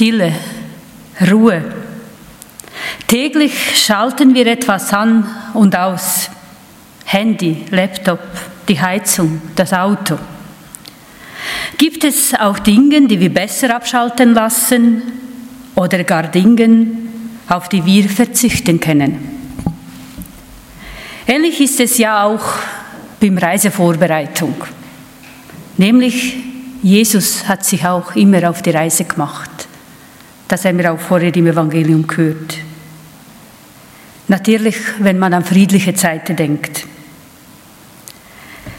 Stille, Ruhe. Täglich schalten wir etwas an und aus. Handy, Laptop, die Heizung, das Auto. Gibt es auch Dinge, die wir besser abschalten lassen oder gar Dinge, auf die wir verzichten können? Ähnlich ist es ja auch beim Reisevorbereitung. Nämlich Jesus hat sich auch immer auf die Reise gemacht. Das haben wir auch vorher im Evangelium gehört. Natürlich, wenn man an friedliche Zeiten denkt.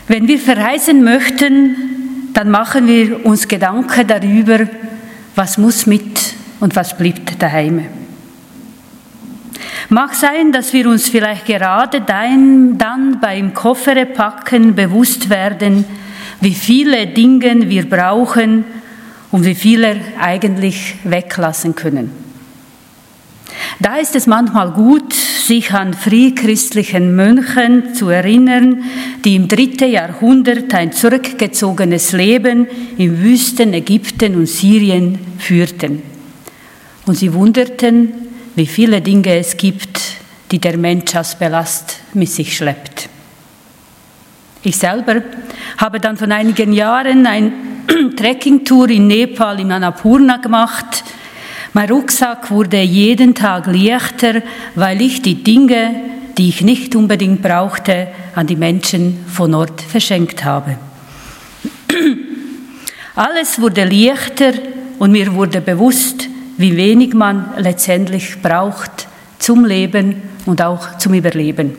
Wenn wir verreisen möchten, dann machen wir uns Gedanken darüber, was muss mit und was bleibt daheim. Mag sein, dass wir uns vielleicht gerade dann, beim Kofferepacken bewusst werden, wie viele Dinge wir brauchen und wie viele eigentlich weglassen können. Da ist es manchmal gut, sich an frühchristlichen Mönchen zu erinnern, die im dritten Jahrhundert ein zurückgezogenes Leben im Wüsten Ägypten und Syrien führten. Und sie wunderten, wie viele Dinge es gibt, die der Mensch als Belast mit sich schleppt. Ich selber habe dann von einigen Jahren eine Trekkingtour in Nepal in Annapurna gemacht. Mein Rucksack wurde jeden Tag leichter, weil ich die Dinge, die ich nicht unbedingt brauchte, an die Menschen von Ort verschenkt habe. Alles wurde leichter und mir wurde bewusst, wie wenig man letztendlich braucht zum Leben und auch zum Überleben.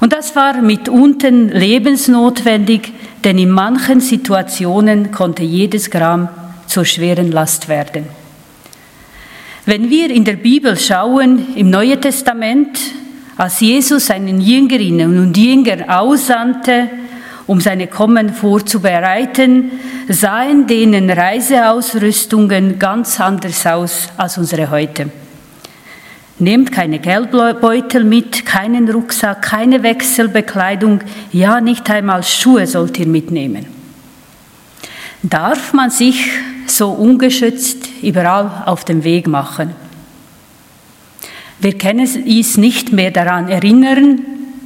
Und das war mitunter lebensnotwendig, denn in manchen Situationen konnte jedes Gramm zur schweren Last werden. Wenn wir in der Bibel schauen, im Neuen Testament, als Jesus seinen Jüngerinnen und Jünger aussandte, um seine Kommen vorzubereiten, sahen denen Reiseausrüstungen ganz anders aus als unsere heute. Nehmt keine Geldbeutel mit, keinen Rucksack, keine Wechselbekleidung, ja nicht einmal Schuhe sollt ihr mitnehmen. Darf man sich so ungeschützt überall auf den Weg machen? Wir können uns nicht mehr daran erinnern,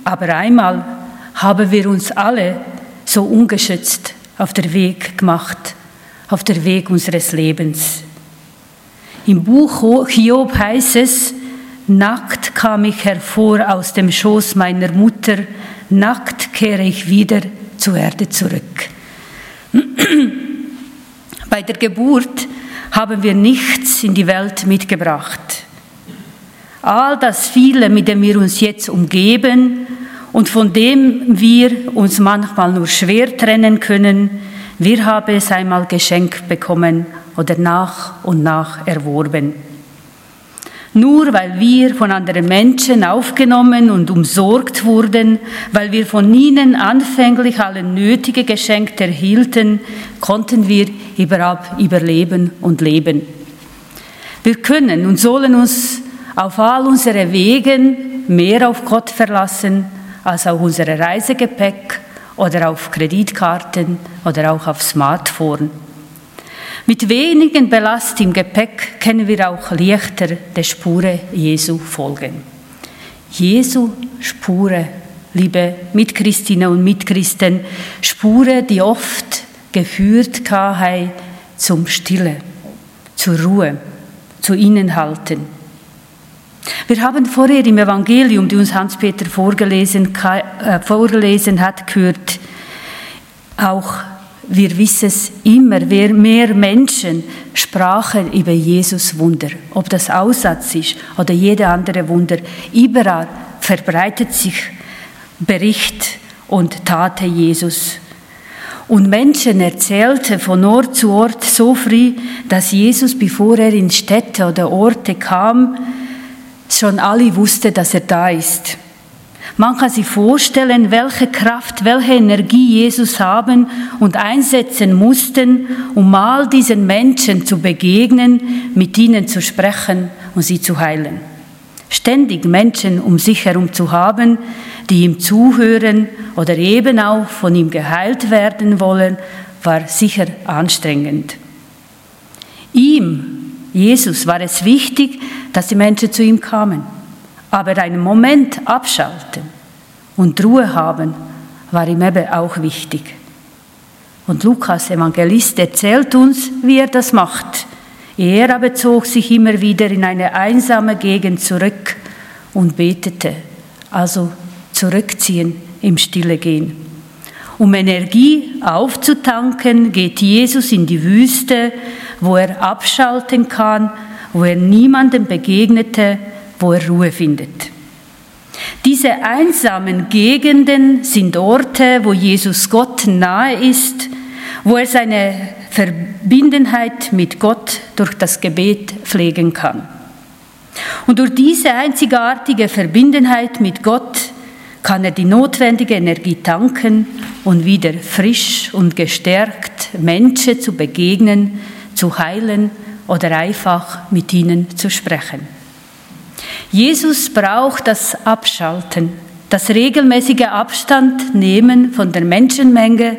aber einmal haben wir uns alle so ungeschützt auf der Weg gemacht, auf der Weg unseres Lebens. Im Buch Hiob heißt es, nackt kam ich hervor aus dem Schoß meiner Mutter, nackt kehre ich wieder zur Erde zurück. Bei der Geburt haben wir nichts in die Welt mitgebracht. All das viele, mit dem wir uns jetzt umgeben, und von dem wir uns manchmal nur schwer trennen können, wir haben es einmal geschenkt bekommen oder nach und nach erworben. Nur weil wir von anderen Menschen aufgenommen und umsorgt wurden, weil wir von ihnen anfänglich alle nötige Geschenke erhielten, konnten wir überhaupt überleben und leben. Wir können und sollen uns auf all unsere Wegen mehr auf Gott verlassen als auf unsere Reisegepäck oder auf Kreditkarten oder auch auf Smartphone. Mit wenigen Belast im Gepäck können wir auch leichter der Spure Jesu folgen. Jesu Spure, liebe Mitchristinnen und Mitchristen, Spure, die oft geführt haben zum Stille, zur Ruhe, zu ihnen halten. Wir haben vorher im Evangelium, die uns Hans-Peter vorgelesen, äh, vorgelesen hat, gehört, auch wir wissen es immer, mehr Menschen sprachen über Jesus Wunder. Ob das Aussatz ist oder jede andere Wunder, überall verbreitet sich Bericht und Tate Jesus. Und Menschen erzählten von Ort zu Ort so früh, dass Jesus, bevor er in Städte oder Orte kam, schon alle wussten, dass er da ist. Man kann sich vorstellen, welche Kraft, welche Energie Jesus haben und einsetzen mussten, um all diesen Menschen zu begegnen, mit ihnen zu sprechen und sie zu heilen. Ständig Menschen um sich herum zu haben, die ihm zuhören oder eben auch von ihm geheilt werden wollen, war sicher anstrengend. Ihm, Jesus, war es wichtig, dass die Menschen zu ihm kamen. Aber einen Moment abschalten und Ruhe haben, war ihm eben auch wichtig. Und Lukas, Evangelist, erzählt uns, wie er das macht. Er aber zog sich immer wieder in eine einsame Gegend zurück und betete, also zurückziehen im Stille gehen. Um Energie aufzutanken, geht Jesus in die Wüste, wo er abschalten kann, wo er niemandem begegnete, wo er Ruhe findet. Diese einsamen Gegenden sind Orte, wo Jesus Gott nahe ist, wo er seine Verbindenheit mit Gott durch das Gebet pflegen kann. Und durch diese einzigartige Verbindenheit mit Gott kann er die notwendige Energie tanken und wieder frisch und gestärkt Menschen zu begegnen, zu heilen oder einfach mit ihnen zu sprechen. Jesus braucht das Abschalten, das regelmäßige Abstand nehmen von der Menschenmenge.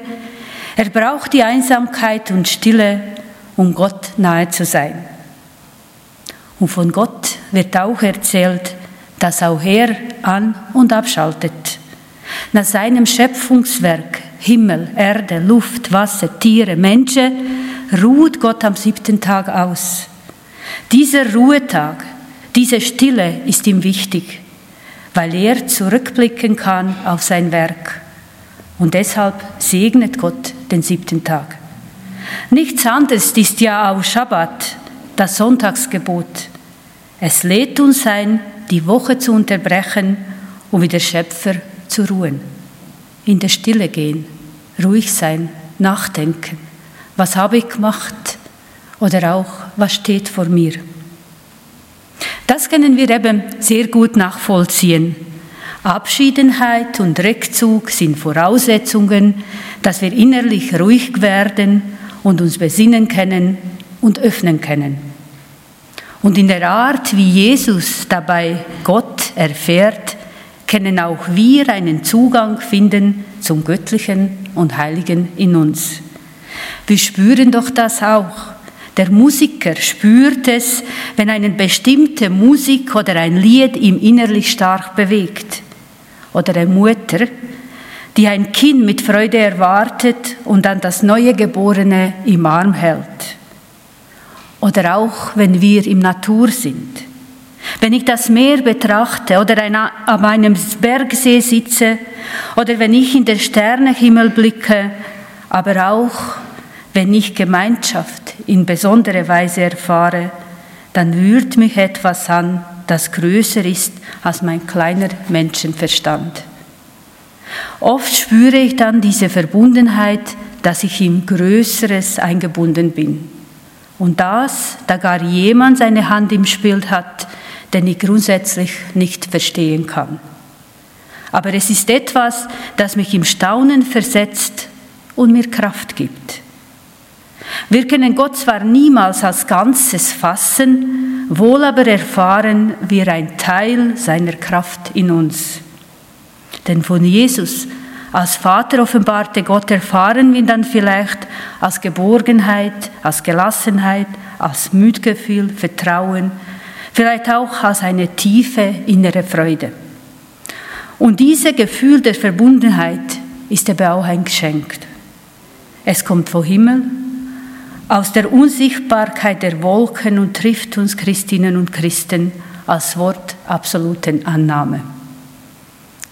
Er braucht die Einsamkeit und Stille, um Gott nahe zu sein. Und von Gott wird auch erzählt, dass auch er an und abschaltet. Nach seinem Schöpfungswerk Himmel, Erde, Luft, Wasser, Tiere, Menschen ruht Gott am siebten Tag aus. Dieser Ruhetag diese Stille ist ihm wichtig, weil er zurückblicken kann auf sein Werk. Und deshalb segnet Gott den siebten Tag. Nichts anderes ist ja auch Schabbat, das Sonntagsgebot. Es lädt uns ein, die Woche zu unterbrechen und wie der Schöpfer zu ruhen. In der Stille gehen, ruhig sein, nachdenken. Was habe ich gemacht? Oder auch, was steht vor mir? Das können wir eben sehr gut nachvollziehen. Abschiedenheit und Rückzug sind Voraussetzungen, dass wir innerlich ruhig werden und uns besinnen können und öffnen können. Und in der Art, wie Jesus dabei Gott erfährt, können auch wir einen Zugang finden zum Göttlichen und Heiligen in uns. Wir spüren doch das auch. Der Musiker spürt es, wenn eine bestimmte Musik oder ein Lied ihm innerlich stark bewegt. Oder eine Mutter, die ein Kind mit Freude erwartet und dann das neue Geborene im Arm hält. Oder auch, wenn wir im Natur sind. Wenn ich das Meer betrachte oder an einem Bergsee sitze oder wenn ich in den Sternenhimmel blicke, aber auch wenn ich Gemeinschaft in besondere Weise erfahre, dann rührt mich etwas an, das größer ist als mein kleiner Menschenverstand. Oft spüre ich dann diese Verbundenheit, dass ich in Größeres eingebunden bin. Und das, da gar jemand seine Hand im Spiel hat, den ich grundsätzlich nicht verstehen kann. Aber es ist etwas, das mich im Staunen versetzt und mir Kraft gibt. Wir können Gott zwar niemals als Ganzes fassen, wohl aber erfahren wir ein Teil seiner Kraft in uns. Denn von Jesus als Vater offenbarte Gott erfahren wir dann vielleicht als Geborgenheit, als Gelassenheit, als Müdgefühl, Vertrauen, vielleicht auch als eine tiefe innere Freude. Und dieses Gefühl der Verbundenheit ist aber auch ein Geschenk. Es kommt vom Himmel aus der Unsichtbarkeit der Wolken und trifft uns Christinnen und Christen als Wort absoluten Annahme.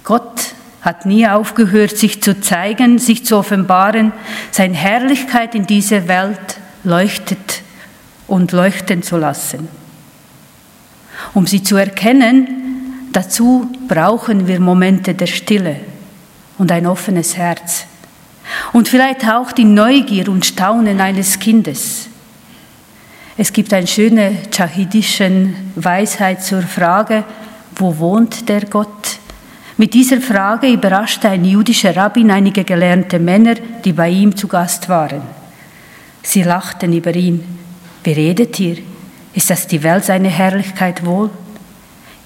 Gott hat nie aufgehört, sich zu zeigen, sich zu offenbaren. Seine Herrlichkeit in dieser Welt leuchtet und leuchten zu lassen. Um sie zu erkennen, dazu brauchen wir Momente der Stille und ein offenes Herz. Und vielleicht auch die Neugier und Staunen eines Kindes. Es gibt eine schöne tschahidische Weisheit zur Frage, wo wohnt der Gott? Mit dieser Frage überraschte ein jüdischer Rabbin einige gelernte Männer, die bei ihm zu Gast waren. Sie lachten über ihn. Wie redet ihr? Ist das die Welt seine Herrlichkeit wohl?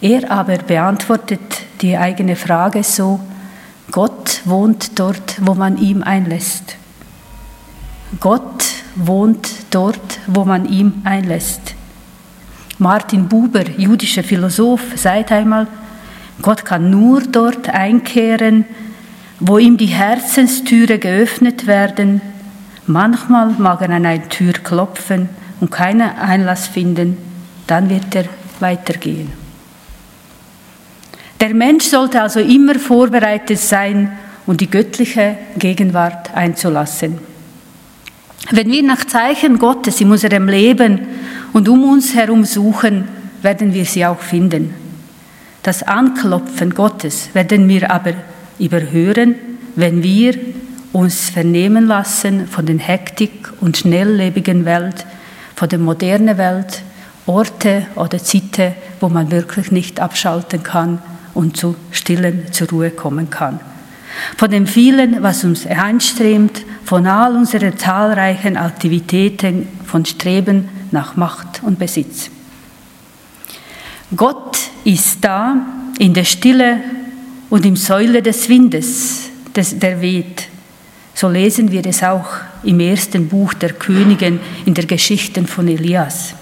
Er aber beantwortet die eigene Frage so, Gott wohnt dort, wo man ihm einlässt. Gott wohnt dort, wo man ihm einlässt. Martin Buber, jüdischer Philosoph, sagt einmal, Gott kann nur dort einkehren, wo ihm die Herzenstüre geöffnet werden. Manchmal mag er an eine Tür klopfen und keinen Einlass finden, dann wird er weitergehen. Der Mensch sollte also immer vorbereitet sein und die göttliche Gegenwart einzulassen. Wenn wir nach Zeichen Gottes in unserem Leben und um uns herum suchen, werden wir sie auch finden. Das Anklopfen Gottes werden wir aber überhören, wenn wir uns vernehmen lassen von der Hektik und schnelllebigen Welt, von der modernen Welt, Orte oder Zeiten, wo man wirklich nicht abschalten kann und zu stillen, zur Ruhe kommen kann. Von dem vielen, was uns einströmt, von all unseren zahlreichen Aktivitäten, von Streben nach Macht und Besitz. Gott ist da in der Stille und im Säule des Windes, des, der weht. So lesen wir es auch im ersten Buch der Königin in der Geschichte von Elias.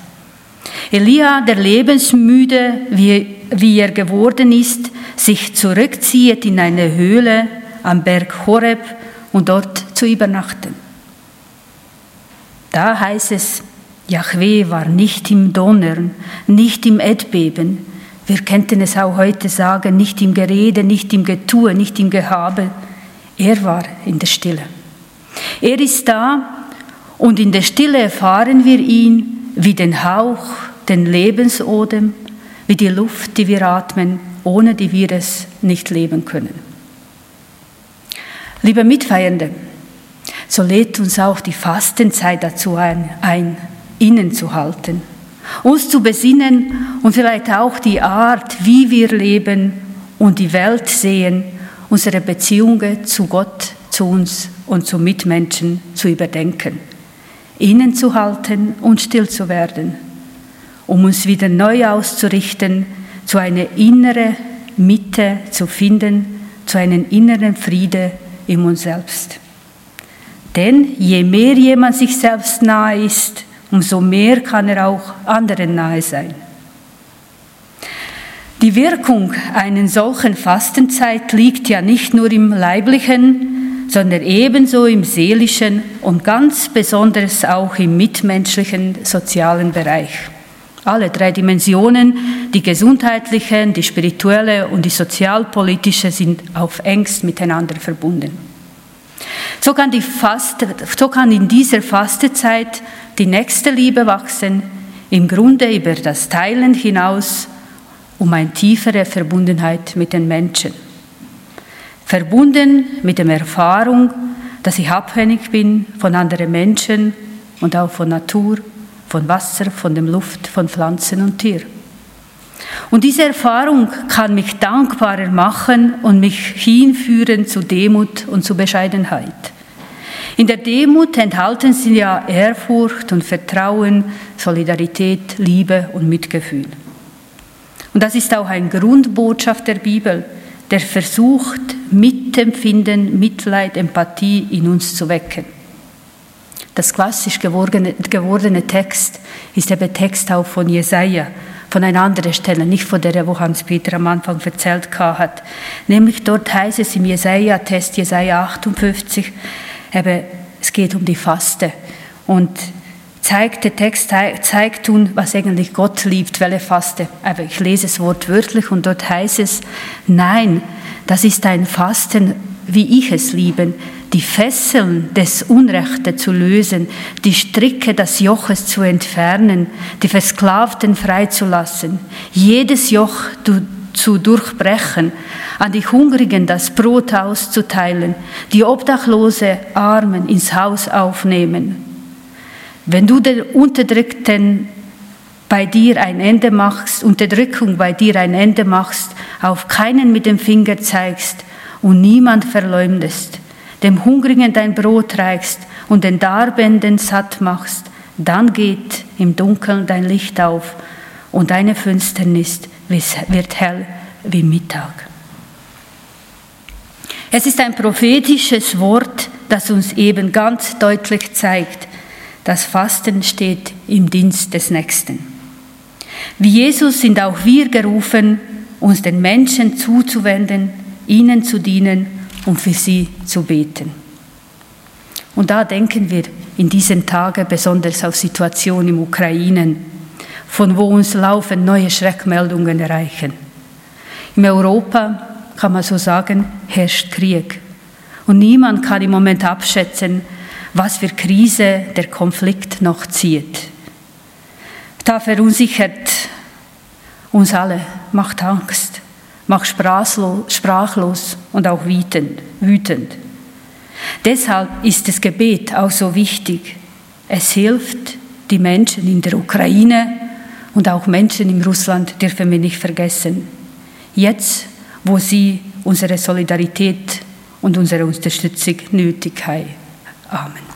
Elia, der lebensmüde, wie, wie er geworden ist, sich zurückzieht in eine Höhle am Berg Horeb und dort zu übernachten. Da heißt es, Yahweh war nicht im Donnern, nicht im Erdbeben. Wir könnten es auch heute sagen, nicht im Gerede, nicht im Getue, nicht im Gehabe. Er war in der Stille. Er ist da und in der Stille erfahren wir ihn wie den Hauch, den Lebensodem, wie die Luft, die wir atmen, ohne die wir es nicht leben können. Liebe Mitfeiernde, so lädt uns auch die Fastenzeit dazu ein, ein innezuhalten, uns zu besinnen und vielleicht auch die Art, wie wir leben und die Welt sehen, unsere Beziehungen zu Gott, zu uns und zu Mitmenschen zu überdenken, innezuhalten und still zu werden, um uns wieder neu auszurichten, zu einer inneren Mitte zu finden, zu einem inneren Friede in uns selbst. Denn je mehr jemand sich selbst nahe ist, umso mehr kann er auch anderen nahe sein. Die Wirkung einer solchen Fastenzeit liegt ja nicht nur im leiblichen, sondern ebenso im seelischen und ganz besonders auch im mitmenschlichen sozialen Bereich. Alle drei Dimensionen, die gesundheitliche, die spirituelle und die sozialpolitische, sind auf engst miteinander verbunden. So kann, Faste, so kann in dieser Fastezeit die nächste Liebe wachsen, im Grunde über das Teilen hinaus, um eine tiefere Verbundenheit mit den Menschen. Verbunden mit der Erfahrung, dass ich abhängig bin von anderen Menschen und auch von Natur, von Wasser, von der Luft, von Pflanzen und Tieren. Und diese Erfahrung kann mich dankbarer machen und mich hinführen zu Demut und zu Bescheidenheit. In der Demut enthalten sie ja Ehrfurcht und Vertrauen, Solidarität, Liebe und Mitgefühl. Und das ist auch eine Grundbotschaft der Bibel, der versucht, Mitempfinden, Mitleid, Empathie in uns zu wecken. Das klassisch gewordene, gewordene Text ist der Text auch von Jesaja, von einer anderen Stelle, nicht von der, wo Hans-Peter am Anfang erzählt hat. Nämlich dort heißt es im Jesaja-Test, Jesaja 58, eben, es geht um die Faste. Und zeigt, der Text zeigt uns, was eigentlich Gott liebt, welche Faste. Aber ich lese es wortwörtlich und dort heißt es, nein, das ist ein Fasten, wie ich es liebe, die Fesseln des Unrechte zu lösen, die Stricke des Joches zu entfernen, die Versklavten freizulassen, jedes Joch zu durchbrechen, an die Hungrigen das Brot auszuteilen, die Obdachlose Armen ins Haus aufnehmen. Wenn du der Unterdrückten bei dir ein Ende machst, Unterdrückung bei dir ein Ende machst, auf keinen mit dem Finger zeigst und niemand verleumdest, dem Hungrigen dein Brot reichst und den Darbenden satt machst, dann geht im Dunkeln dein Licht auf und deine Finsternis wird hell wie Mittag. Es ist ein prophetisches Wort, das uns eben ganz deutlich zeigt, Das Fasten steht im Dienst des Nächsten. Wie Jesus sind auch wir gerufen, uns den Menschen zuzuwenden, ihnen zu dienen und für sie zu beten. Und da denken wir in diesen Tagen besonders auf Situationen im Ukraine, von wo uns laufend neue Schreckmeldungen erreichen. In Europa, kann man so sagen, herrscht Krieg. Und niemand kann im Moment abschätzen, was für Krise der Konflikt noch zieht. Da verunsichert uns alle, macht Angst, macht sprachlos und auch wütend. Deshalb ist das Gebet auch so wichtig. Es hilft die Menschen in der Ukraine und auch Menschen in Russland dürfen wir nicht vergessen. Jetzt, wo sie unsere Solidarität und unsere Unterstützung nötig haben. Amen.